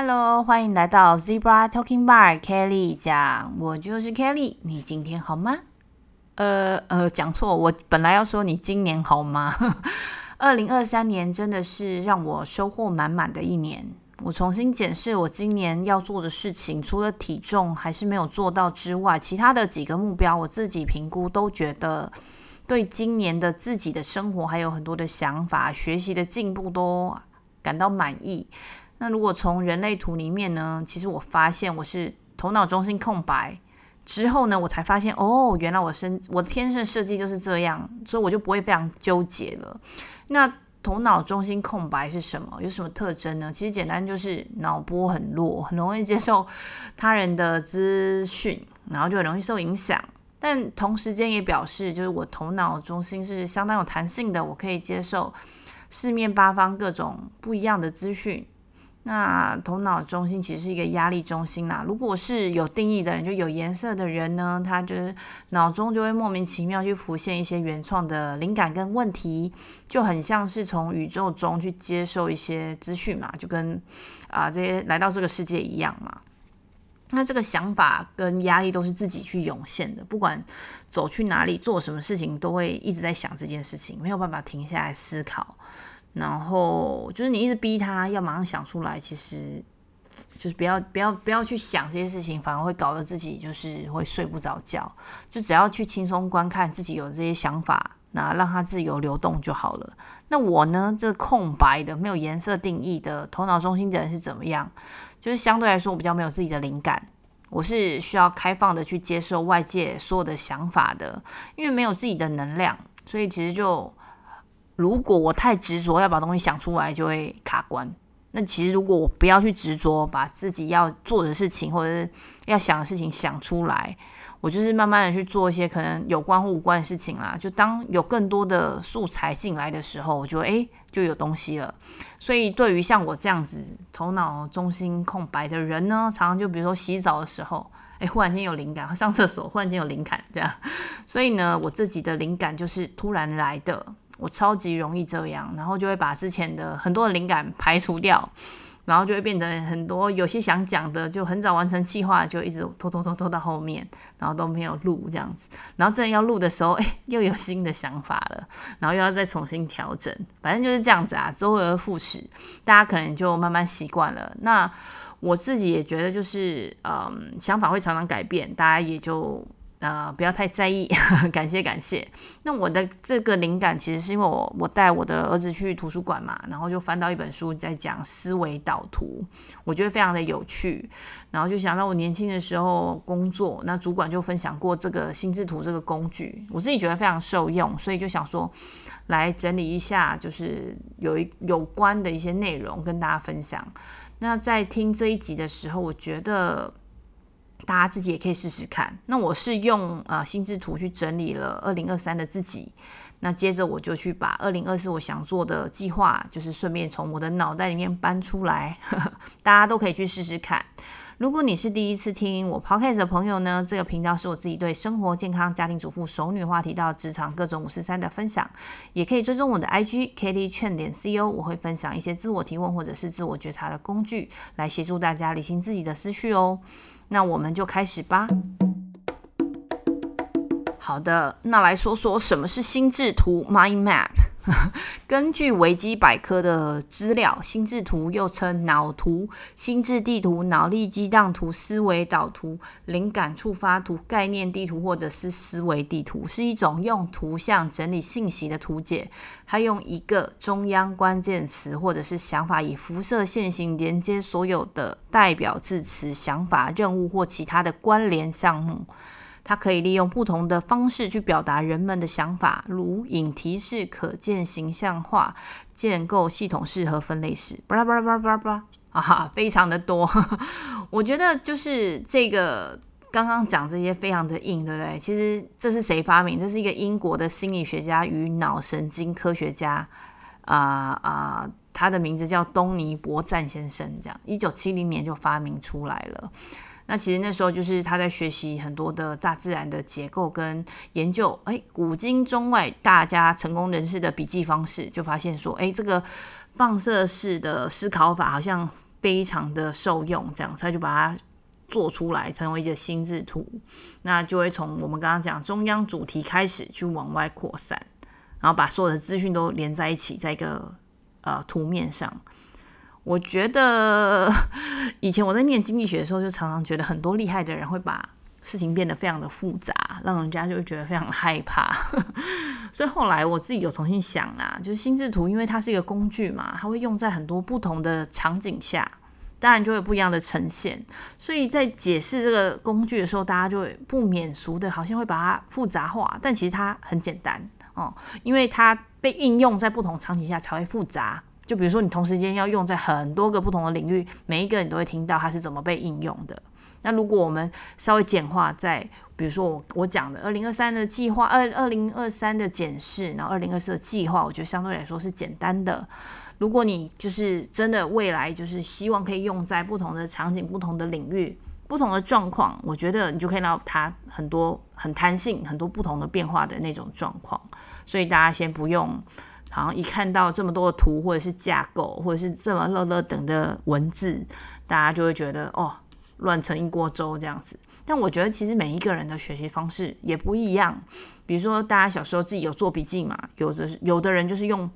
Hello，欢迎来到 Zebra Talking Bar，Kelly 讲，我就是 Kelly，你今天好吗？呃呃，讲错，我本来要说你今年好吗？二零二三年真的是让我收获满满的一年。我重新检视我今年要做的事情，除了体重还是没有做到之外，其他的几个目标我自己评估都觉得对今年的自己的生活还有很多的想法、学习的进步都感到满意。那如果从人类图里面呢，其实我发现我是头脑中心空白之后呢，我才发现哦，原来我生我的天生设计就是这样，所以我就不会非常纠结了。那头脑中心空白是什么？有什么特征呢？其实简单就是脑波很弱，很容易接受他人的资讯，然后就很容易受影响。但同时间也表示，就是我头脑中心是相当有弹性的，我可以接受四面八方各种不一样的资讯。那头脑中心其实是一个压力中心啦。如果是有定义的人，就有颜色的人呢，他就是脑中就会莫名其妙去浮现一些原创的灵感跟问题，就很像是从宇宙中去接受一些资讯嘛，就跟啊、这些来到这个世界一样嘛。那这个想法跟压力都是自己去涌现的，不管走去哪里做什么事情，都会一直在想这件事情，没有办法停下来思考。然后就是你一直逼他要马上想出来，其实就是不要不要不要去想这些事情，反而会搞得自己就是会睡不着觉。就只要去轻松观看自己有这些想法，那让它自由流动就好了。那我呢，这空白的没有颜色定义的头脑中心的人是怎么样？就是相对来说我比较没有自己的灵感，我是需要开放的去接受外界所有的想法的，因为没有自己的能量，所以其实就。如果我太执着要把东西想出来，就会卡关。那其实如果我不要去执着把自己要做的事情或者是要想的事情想出来，我就是慢慢的去做一些可能有关或无关的事情啦。就当有更多的素材进来的时候，我就诶就有东西了。所以对于像我这样子头脑中心空白的人呢，常常就比如说洗澡的时候，诶忽然间有灵感；上厕所忽然间有灵感，这样。所以呢，我自己的灵感就是突然来的。我超级容易这样，然后就会把之前的很多灵感排除掉，然后就会变得很多有些想讲的就很早完成计划，就一直拖拖拖拖到后面，然后都没有录这样子。然后真的要录的时候，哎，又有新的想法了，然后又要再重新调整，反正就是这样子啊，周而复始，大家可能就慢慢习惯了。那我自己也觉得，就是嗯，想法会常常改变，大家也就。呃，不要太在意，感谢感谢。那我的这个灵感其实是因为我我带我的儿子去图书馆嘛，然后就翻到一本书在讲思维导图，我觉得非常的有趣，然后就想到我年轻的时候工作，那主管就分享过这个心智图这个工具，我自己觉得非常受用，所以就想说来整理一下，就是有一有关的一些内容跟大家分享。那在听这一集的时候，我觉得。大家自己也可以试试看。那我是用呃心智图去整理了二零二三的自己，那接着我就去把二零二四我想做的计划，就是顺便从我的脑袋里面搬出来，大家都可以去试试看。如果你是第一次听我 podcast 的朋友呢，这个频道是我自己对生活、健康、家庭主妇、熟女话题到职场各种五十三的分享，也可以追踪我的 IG Kelly Chen 点 CO，我会分享一些自我提问或者是自我觉察的工具，来协助大家理清自己的思绪哦。那我们就开始吧。好的，那来说说什么是心智图 （Mind Map）。根据维基百科的资料，心智图又称脑图、心智地图、脑力激荡图、思维导图、灵感触发图、概念地图，或者是思维地图，是一种用图像整理信息的图解。它用一个中央关键词或者是想法，以辐射线型连接所有的代表字词、想法、任务或其他的关联项目。它可以利用不同的方式去表达人们的想法，如引提式、可见形象化、建构系统式和分类式，巴拉巴拉巴拉巴拉巴拉啊，非常的多。我觉得就是这个刚刚讲这些非常的硬，对不对？其实这是谁发明？这是一个英国的心理学家与脑神经科学家啊啊、他的名字叫东尼伯赞先生，这样一九七零年就发明出来了。那其实那时候就是他在学习很多的大自然的结构跟研究，哎，古今中外大家成功人士的笔记方式，就发现说，哎，这个放射式的思考法好像非常的受用，这样他就把它做出来，成为一个心智图，那就会从我们刚刚讲中央主题开始去往外扩散，然后把所有的资讯都连在一起，在一个呃图面上。我觉得 以前我在念经济学的时候，就常常觉得很多厉害的人会把事情变得非常的复杂，让人家就会觉得非常害怕。所以后来我自己有重新想啊，就是心智图，因为它是一个工具嘛，它会用在很多不同的场景下，当然就会不一样的呈现。所以在解释这个工具的时候，大家就会不免俗的，好像会把它复杂化，但其实它很简单哦，因为它被应用在不同场景下才会复杂。就比如说，你同时间要用在很多个不同的领域，每一个你都会听到它是怎么被应用的。那如果我们稍微简化，在比如说我我讲的二零二三的计划，二二零二三的检视，然后二零二四的计划，我觉得相对来说是简单的。如果你就是真的未来就是希望可以用在不同的场景、不同的领域、不同的状况，我觉得你就可以让它很多很弹性、很多不同的变化的那种状况。所以大家先不用。好像一看到这么多的图，或者是架构，或者是这么乐乐等的文字，大家就会觉得哦，乱成一锅粥这样子。但我觉得其实每一个人的学习方式也不一样。比如说，大家小时候自己有做笔记嘛，有的有的人就是用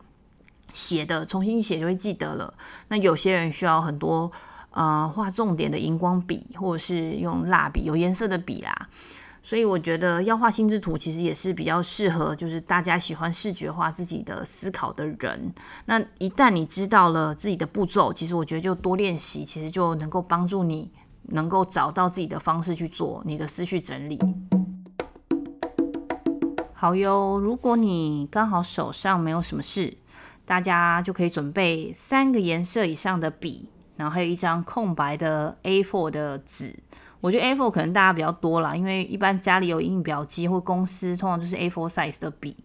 写的，重新写就会记得了。那有些人需要很多呃画重点的荧光笔，或者是用蜡笔，有颜色的笔啦。所以我觉得要画心智图，其实也是比较适合，就是大家喜欢视觉化自己的思考的人。那一旦你知道了自己的步骤，其实我觉得就多练习，其实就能够帮助你能够找到自己的方式去做你的思绪整理。好哟，如果你刚好手上没有什么事，大家就可以准备三个颜色以上的笔，然后还有一张空白的 A4 的纸。我觉得 A4 可能大家比较多啦，因为一般家里有印表机或公司通常就是 A4 size 的笔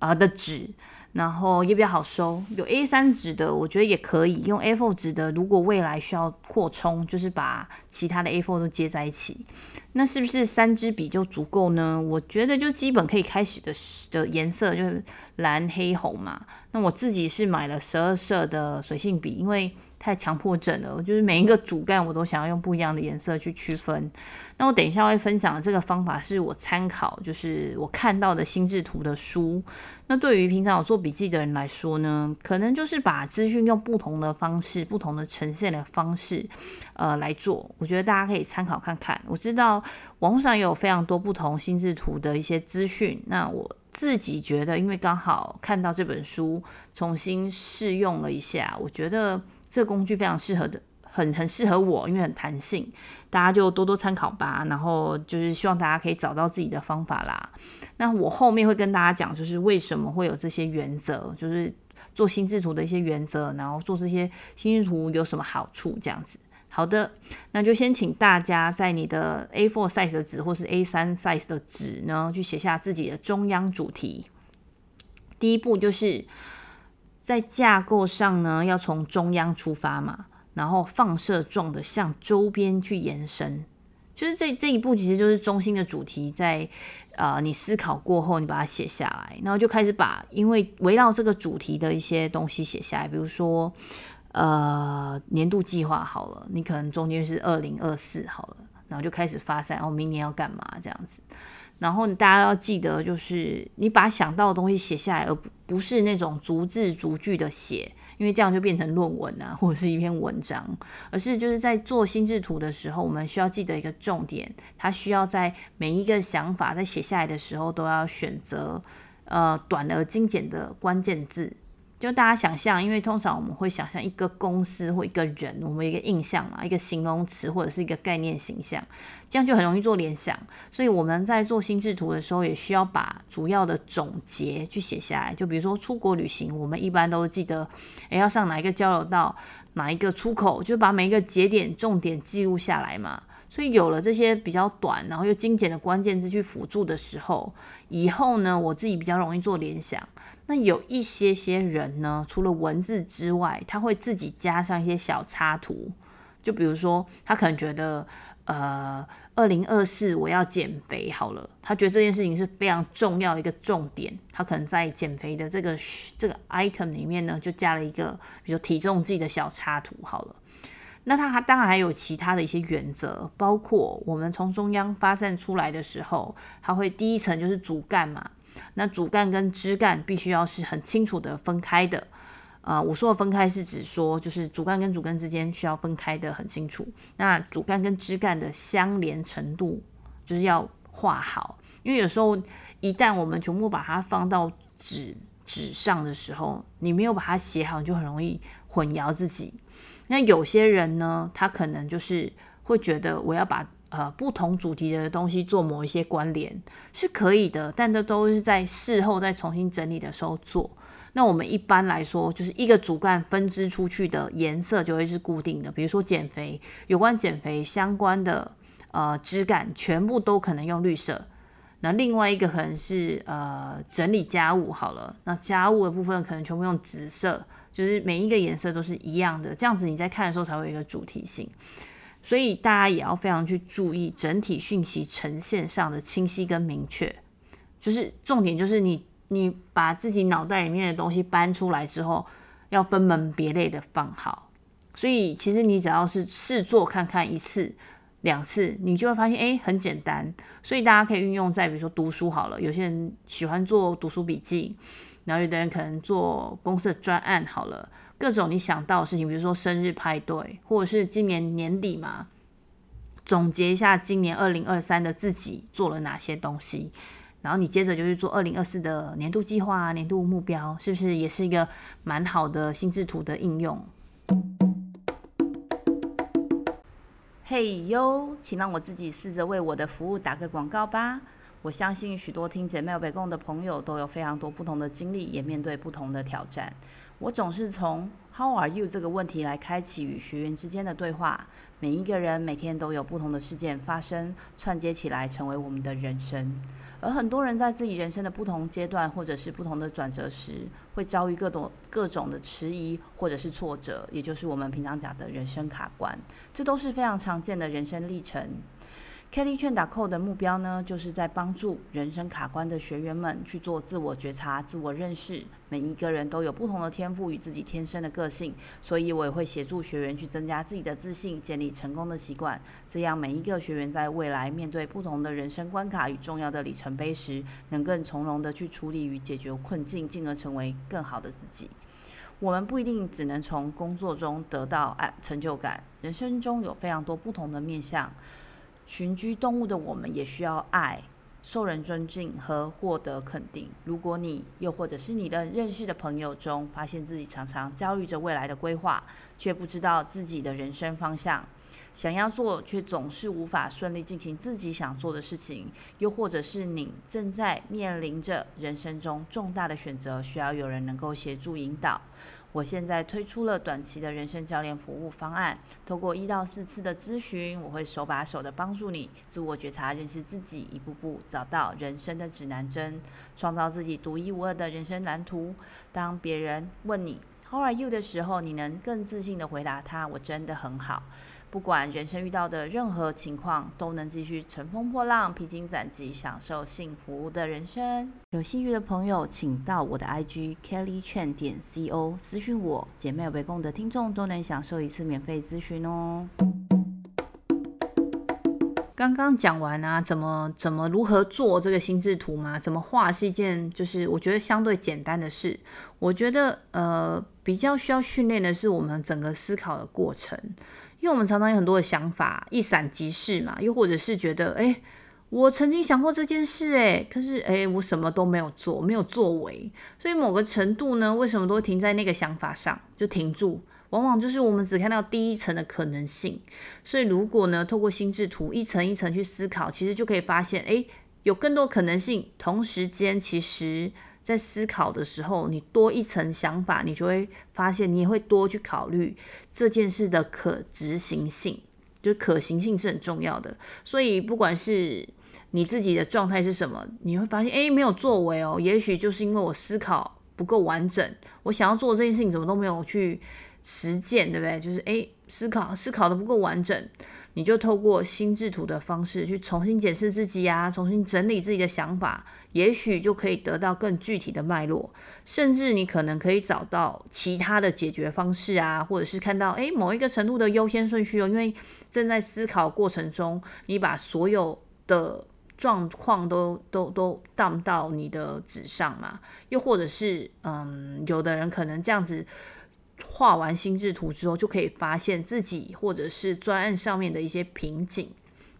啊、的纸，然后也比较好收。有 A3 纸的，我觉得也可以用 A4 纸的。如果未来需要扩充，就是把其他的 A4 都接在一起，那是不是三支笔就足够呢？我觉得就基本可以开始的的颜色就是蓝、黑、红嘛。那我自己是买了十二色的水性笔，因为太强迫症了，我就是每一个主干我都想要用不一样的颜色去区分。那我等一下会分享的这个方法是我参考，就是我看到的心智图的书。那对于平常有做笔记的人来说呢，可能就是把资讯用不同的方式、不同的呈现的方式，呃来做。我觉得大家可以参考看看。我知道网络上也有非常多不同心智图的一些资讯。那我自己觉得，因为刚好看到这本书，重新试用了一下，我觉得。这个工具非常适合的，很很适合我，因为很弹性，大家就多多参考吧。然后就是希望大家可以找到自己的方法啦。那我后面会跟大家讲，就是为什么会有这些原则，就是做心智图的一些原则，然后做这些心智图有什么好处，这样子。好的，那就先请大家在你的 A4 size 的纸或是 A3 size 的纸呢，去写下自己的中央主题。第一步就是。在架构上呢，要从中央出发嘛，然后放射状的向周边去延伸，就是这这一步其实就是中心的主题在，在呃你思考过后，你把它写下来，然后就开始把因为围绕这个主题的一些东西写下来，比如说呃年度计划好了，你可能中间是二零二四好了，然后就开始发散，然后明年要干嘛这样子。然后大家要记得，就是你把想到的东西写下来，而不是那种逐字逐句的写，因为这样就变成论文啊，或者是一篇文章。而是就是在做心智图的时候，我们需要记得一个重点，它需要在每一个想法在写下来的时候，都要选择呃短而精简的关键字。就大家想象，因为通常我们会想象一个公司或一个人，我们一个印象嘛，一个形容词或者是一个概念形象，这样就很容易做联想。所以我们在做心智图的时候，也需要把主要的总结去写下来。就比如说出国旅行，我们一般都记得，诶，要上哪一个交流道，哪一个出口，就把每一个节点重点记录下来嘛。所以有了这些比较短，然后又精简的关键字去辅助的时候，以后呢，我自己比较容易做联想。那有一些些人呢，除了文字之外，他会自己加上一些小插图。就比如说，他可能觉得，呃，二零二四我要减肥好了，他觉得这件事情是非常重要的一个重点，他可能在减肥的这个这个 item 里面呢，就加了一个，比如体重计的小插图好了。那它还当然还有其他的一些原则，包括我们从中央发散出来的时候，它会第一层就是主干嘛，那主干跟枝干必须要是很清楚的分开的。啊、呃，我说的分开是指说，就是主干跟主干之间需要分开的很清楚。那主干跟枝干的相连程度就是要画好，因为有时候一旦我们全部把它放到纸纸上的时候，你没有把它写好，你就很容易混淆自己。那有些人呢，他可能就是会觉得我要把呃不同主题的东西做某一些关联是可以的，但这都是在事后再重新整理的时候做。那我们一般来说，就是一个主干分支出去的颜色就会是固定的。比如说减肥，有关减肥相关的呃枝干，全部都可能用绿色。那另外一个可能是呃整理家务好了，那家务的部分可能全部用紫色，就是每一个颜色都是一样的，这样子你在看的时候才会有一个主题性。所以大家也要非常去注意整体讯息呈现上的清晰跟明确，就是重点就是你。你把自己脑袋里面的东西搬出来之后，要分门别类的放好。所以其实你只要是试做看看一次、两次，你就会发现，哎，很简单。所以大家可以运用在比如说读书好了，有些人喜欢做读书笔记，然后有的人可能做公司的专案好了，各种你想到的事情，比如说生日派对，或者是今年年底嘛，总结一下今年二零二三的自己做了哪些东西。然后你接着就是做二零二四的年度计划、年度目标，是不是也是一个蛮好的心智图的应用？嘿哟，请让我自己试着为我的服务打个广告吧。我相信许多听姐妹北共的朋友都有非常多不同的经历，也面对不同的挑战。我总是从 How are you 这个问题来开启与学员之间的对话。每一个人每天都有不同的事件发生，串接起来成为我们的人生。而很多人在自己人生的不同阶段，或者是不同的转折时，会遭遇各种各种的迟疑或者是挫折，也就是我们平常讲的人生卡关。这都是非常常见的人生历程。Kelly 劝打扣的目标呢，就是在帮助人生卡关的学员们去做自我觉察、自我认识。每一个人都有不同的天赋与自己天生的个性，所以我也会协助学员去增加自己的自信，建立成功的习惯。这样每一个学员在未来面对不同的人生关卡与重要的里程碑时，能更从容的去处理与解决困境，进而成为更好的自己。我们不一定只能从工作中得到成就感，人生中有非常多不同的面向。群居动物的我们也需要爱、受人尊敬和获得肯定。如果你又或者是你的认识的朋友中，发现自己常常焦虑着未来的规划，却不知道自己的人生方向，想要做却总是无法顺利进行自己想做的事情，又或者是你正在面临着人生中重大的选择，需要有人能够协助引导。我现在推出了短期的人生教练服务方案，通过一到四次的咨询，我会手把手的帮助你自我觉察、认识自己，一步步找到人生的指南针，创造自己独一无二的人生蓝图。当别人问你 “How are you” 的时候，你能更自信的回答他：“我真的很好。”不管人生遇到的任何情况，都能继续乘风破浪、披荆斩棘，享受幸福的人生。有兴趣的朋友，请到我的 IG Kelly Chen 点 CO 私讯我。姐妹围攻的听众都能享受一次免费咨询哦。刚刚讲完啊，怎么怎么如何做这个心智图嘛？怎么画是一件就是我觉得相对简单的事。我觉得呃比较需要训练的是我们整个思考的过程。因为我们常常有很多的想法，一闪即逝嘛，又或者是觉得，哎，我曾经想过这件事，哎，可是，哎，我什么都没有做，没有作为，所以某个程度呢，为什么都会停在那个想法上就停住？往往就是我们只看到第一层的可能性。所以，如果呢，透过心智图一层一层去思考，其实就可以发现，哎，有更多可能性。同时间，其实。在思考的时候，你多一层想法，你就会发现，你也会多去考虑这件事的可执行性，就是可行性是很重要的。所以，不管是你自己的状态是什么，你会发现，诶，没有作为哦，也许就是因为我思考不够完整，我想要做这件事情怎么都没有去实践，对不对？就是诶，思考思考的不够完整，你就透过心智图的方式去重新检视自己啊，重新整理自己的想法，也许就可以得到更具体的脉络，甚至你可能可以找到其他的解决方式啊，或者是看到诶某一个程度的优先顺序哦，因为正在思考过程中，你把所有的状况都都都荡到你的纸上嘛，又或者是嗯，有的人可能这样子。画完心智图之后，就可以发现自己或者是专案上面的一些瓶颈，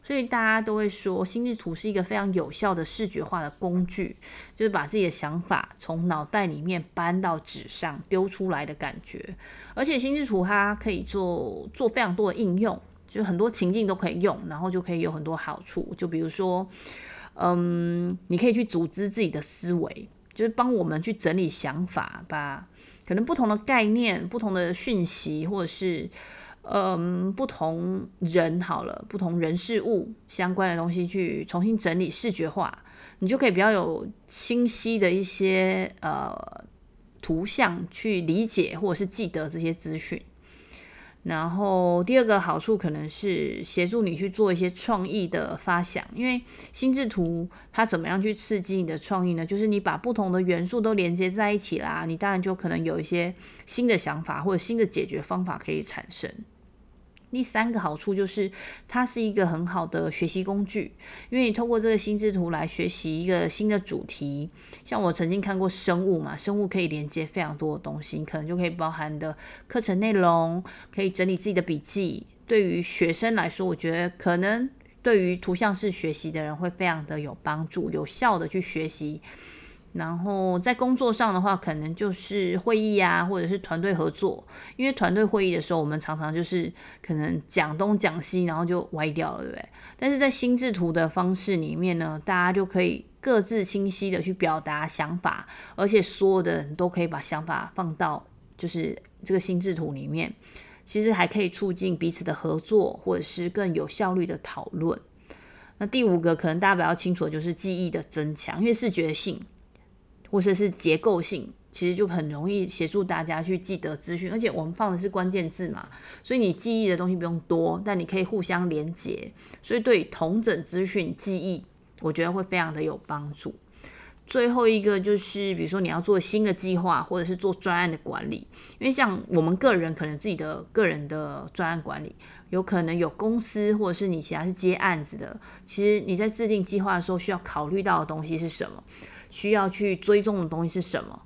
所以大家都会说，心智图是一个非常有效的视觉化的工具，就是把自己的想法从脑袋里面搬到纸上丢出来的感觉。而且心智图它可以做做非常多的应用，就很多情境都可以用，然后就可以有很多好处。就比如说，嗯，你可以去组织自己的思维，就是帮我们去整理想法吧。可能不同的概念、不同的讯息，或者是嗯不同人好了，不同人事物相关的东西，去重新整理视觉化，你就可以比较有清晰的一些呃图像去理解或者是记得这些资讯。然后第二个好处可能是协助你去做一些创意的发想，因为心智图它怎么样去刺激你的创意呢？就是你把不同的元素都连接在一起啦，你当然就可能有一些新的想法或者新的解决方法可以产生。第三个好处就是，它是一个很好的学习工具，因为你透过这个心智图来学习一个新的主题。像我曾经看过生物嘛，生物可以连接非常多的东西，可能就可以包含的课程内容，可以整理自己的笔记。对于学生来说，我觉得可能对于图像式学习的人会非常的有帮助，有效的去学习。然后在工作上的话，可能就是会议啊，或者是团队合作。因为团队会议的时候，我们常常就是可能讲东讲西，然后就歪掉了，对不对？但是在心智图的方式里面呢，大家就可以各自清晰的去表达想法，而且所有的人都可以把想法放到就是这个心智图里面。其实还可以促进彼此的合作，或者是更有效率的讨论。那第五个可能大家比较清楚的就是记忆的增强，因为视觉性。或者是结构性，其实就很容易协助大家去记得资讯，而且我们放的是关键字嘛，所以你记忆的东西不用多，但你可以互相连接，所以对同整资讯记忆，我觉得会非常的有帮助。最后一个就是，比如说你要做新的计划，或者是做专案的管理，因为像我们个人可能自己的个人的专案管理，有可能有公司或者是你其他是接案子的，其实你在制定计划的时候需要考虑到的东西是什么？需要去追踪的东西是什么？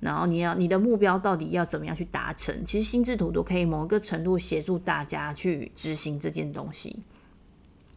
然后你要你的目标到底要怎么样去达成？其实心智图都可以某一个程度协助大家去执行这件东西。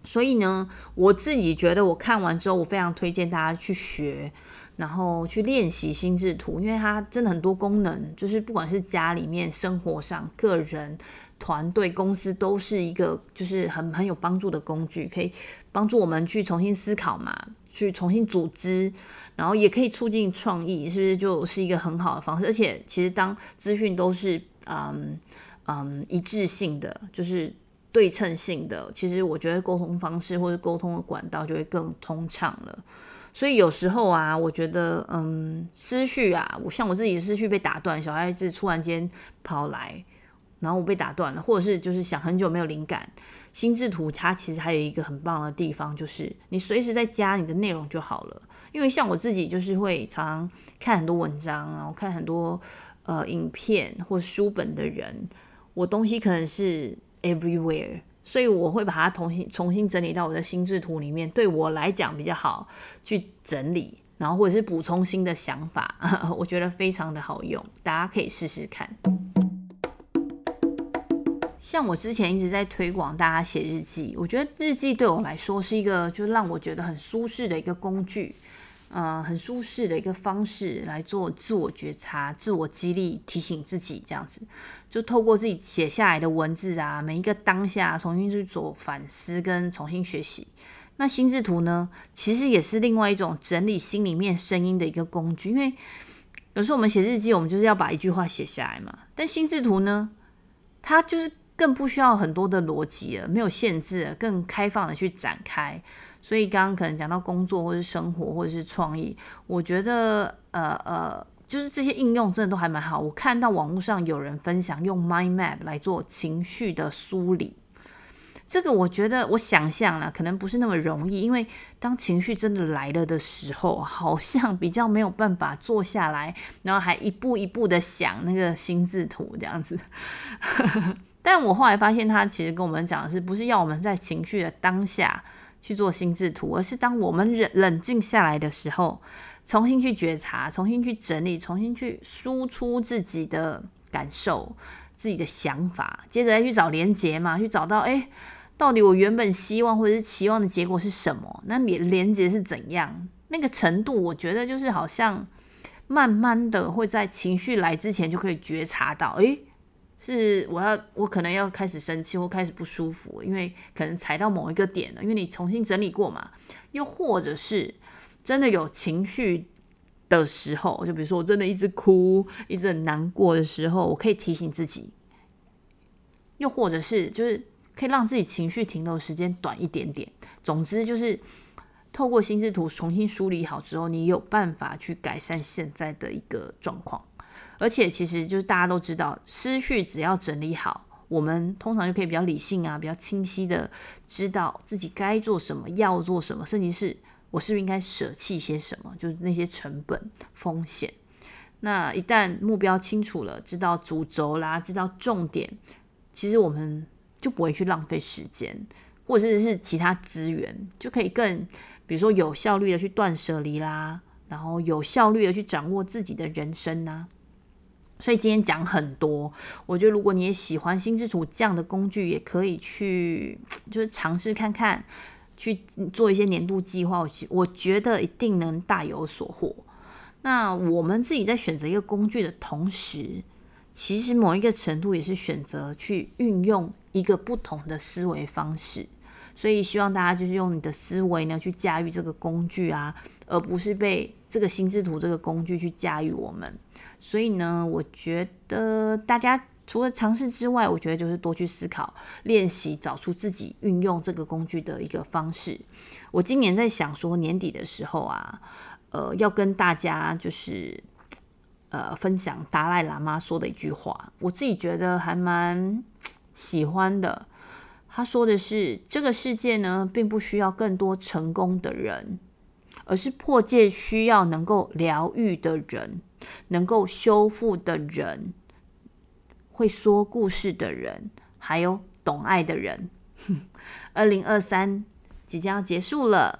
所以呢，我自己觉得我看完之后，我非常推荐大家去学，然后去练习心智图，因为它真的很多功能，就是不管是家里面、生活上、个人、团队、公司，都是一个就是很很有帮助的工具，可以帮助我们去重新思考嘛，去重新组织，然后也可以促进创意，是不是就是一个很好的方式？而且其实当资讯都是嗯嗯一致性的，就是。对称性的，其实我觉得沟通方式或者沟通的管道就会更通畅了。所以有时候啊，我觉得，嗯，思绪啊，我像我自己的思绪被打断，小孩子突然间跑来，然后我被打断了，或者是就是想很久没有灵感。心智图它其实还有一个很棒的地方，就是你随时在加你的内容就好了。因为像我自己就是会常常看很多文章，然后看很多呃影片或书本的人，我东西可能是。Everywhere，所以我会把它重新重新整理到我的心智图里面，对我来讲比较好去整理，然后或者是补充新的想法，我觉得非常的好用，大家可以试试看。像我之前一直在推广大家写日记，我觉得日记对我来说是一个就让我觉得很舒适的一个工具。嗯，很舒适的一个方式来做自我觉察、自我激励、提醒自己，这样子就透过自己写下来的文字啊，每一个当下重新去做反思跟重新学习。那心智图呢，其实也是另外一种整理心里面声音的一个工具，因为有时候我们写日记，我们就是要把一句话写下来嘛。但心智图呢，它就是更不需要很多的逻辑了，没有限制，更开放的去展开。所以刚刚可能讲到工作，或是生活，或者是创意，我觉得呃呃，就是这些应用真的都还蛮好。我看到网络上有人分享用 Mind Map 来做情绪的梳理。这个我觉得，我想象了，可能不是那么容易，因为当情绪真的来了的时候，好像比较没有办法坐下来，然后还一步一步的想那个心智图这样子。但我后来发现，他其实跟我们讲的是，不是要我们在情绪的当下去做心智图，而是当我们冷冷静下来的时候，重新去觉察，重新去整理，重新去输出自己的感受、自己的想法，接着再去找连接嘛，去找到哎。到底我原本希望或者是期望的结果是什么？那连连接是怎样？那个程度，我觉得就是好像慢慢的会在情绪来之前就可以觉察到，诶，是我要我可能要开始生气或开始不舒服，因为可能踩到某一个点了，因为你重新整理过嘛。又或者是真的有情绪的时候，就比如说我真的一直哭，一直很难过的时候，我可以提醒自己。又或者是就是。可以让自己情绪停留时间短一点点。总之就是透过心智图重新梳理好之后，你有办法去改善现在的一个状况。而且其实就是大家都知道，思绪只要整理好，我们通常就可以比较理性啊，比较清晰的知道自己该做什么，要做什么，甚至是我是不是应该舍弃些什么，就是那些成本风险。那一旦目标清楚了，知道主轴啦，知道重点，其实我们。就不会去浪费时间，或者是其他资源，就可以更，比如说有效率的去断舍离啦，然后有效率的去掌握自己的人生呐。所以今天讲很多，我觉得如果你也喜欢心智图这样的工具，也可以去就是尝试看看，去做一些年度计划，我我觉得一定能大有所获。那我们自己在选择一个工具的同时，其实某一个程度也是选择去运用一个不同的思维方式，所以希望大家就是用你的思维呢去驾驭这个工具啊，而不是被这个心智图这个工具去驾驭我们。所以呢，我觉得大家除了尝试之外，我觉得就是多去思考、练习，找出自己运用这个工具的一个方式。我今年在想说，年底的时候啊，呃，要跟大家就是。呃，分享达赖喇嘛说的一句话，我自己觉得还蛮喜欢的。他说的是：这个世界呢，并不需要更多成功的人，而是迫切需要能够疗愈的人，能够修复的人，会说故事的人，还有懂爱的人。二零二三即将要结束了，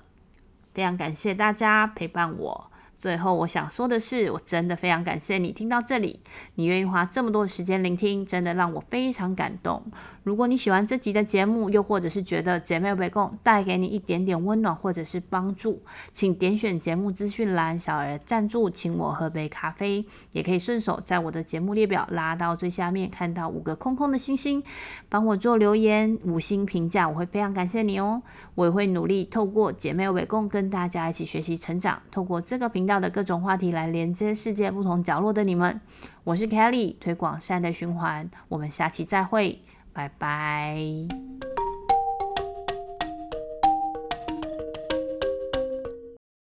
非常感谢大家陪伴我。最后，我想说的是，我真的非常感谢你听到这里，你愿意花这么多时间聆听，真的让我非常感动。如果你喜欢这集的节目，又或者是觉得姐妹围共带给你一点点温暖或者是帮助，请点选节目资讯栏小额赞助，请我喝杯咖啡，也可以顺手在我的节目列表拉到最下面，看到五个空空的星星，帮我做留言五星评价，我会非常感谢你哦。我也会努力透过姐妹围共跟大家一起学习成长，透过这个频道的各种话题来连接世界不同角落的你们，我是 Kelly，推广善的循环，我们下期再会，拜拜。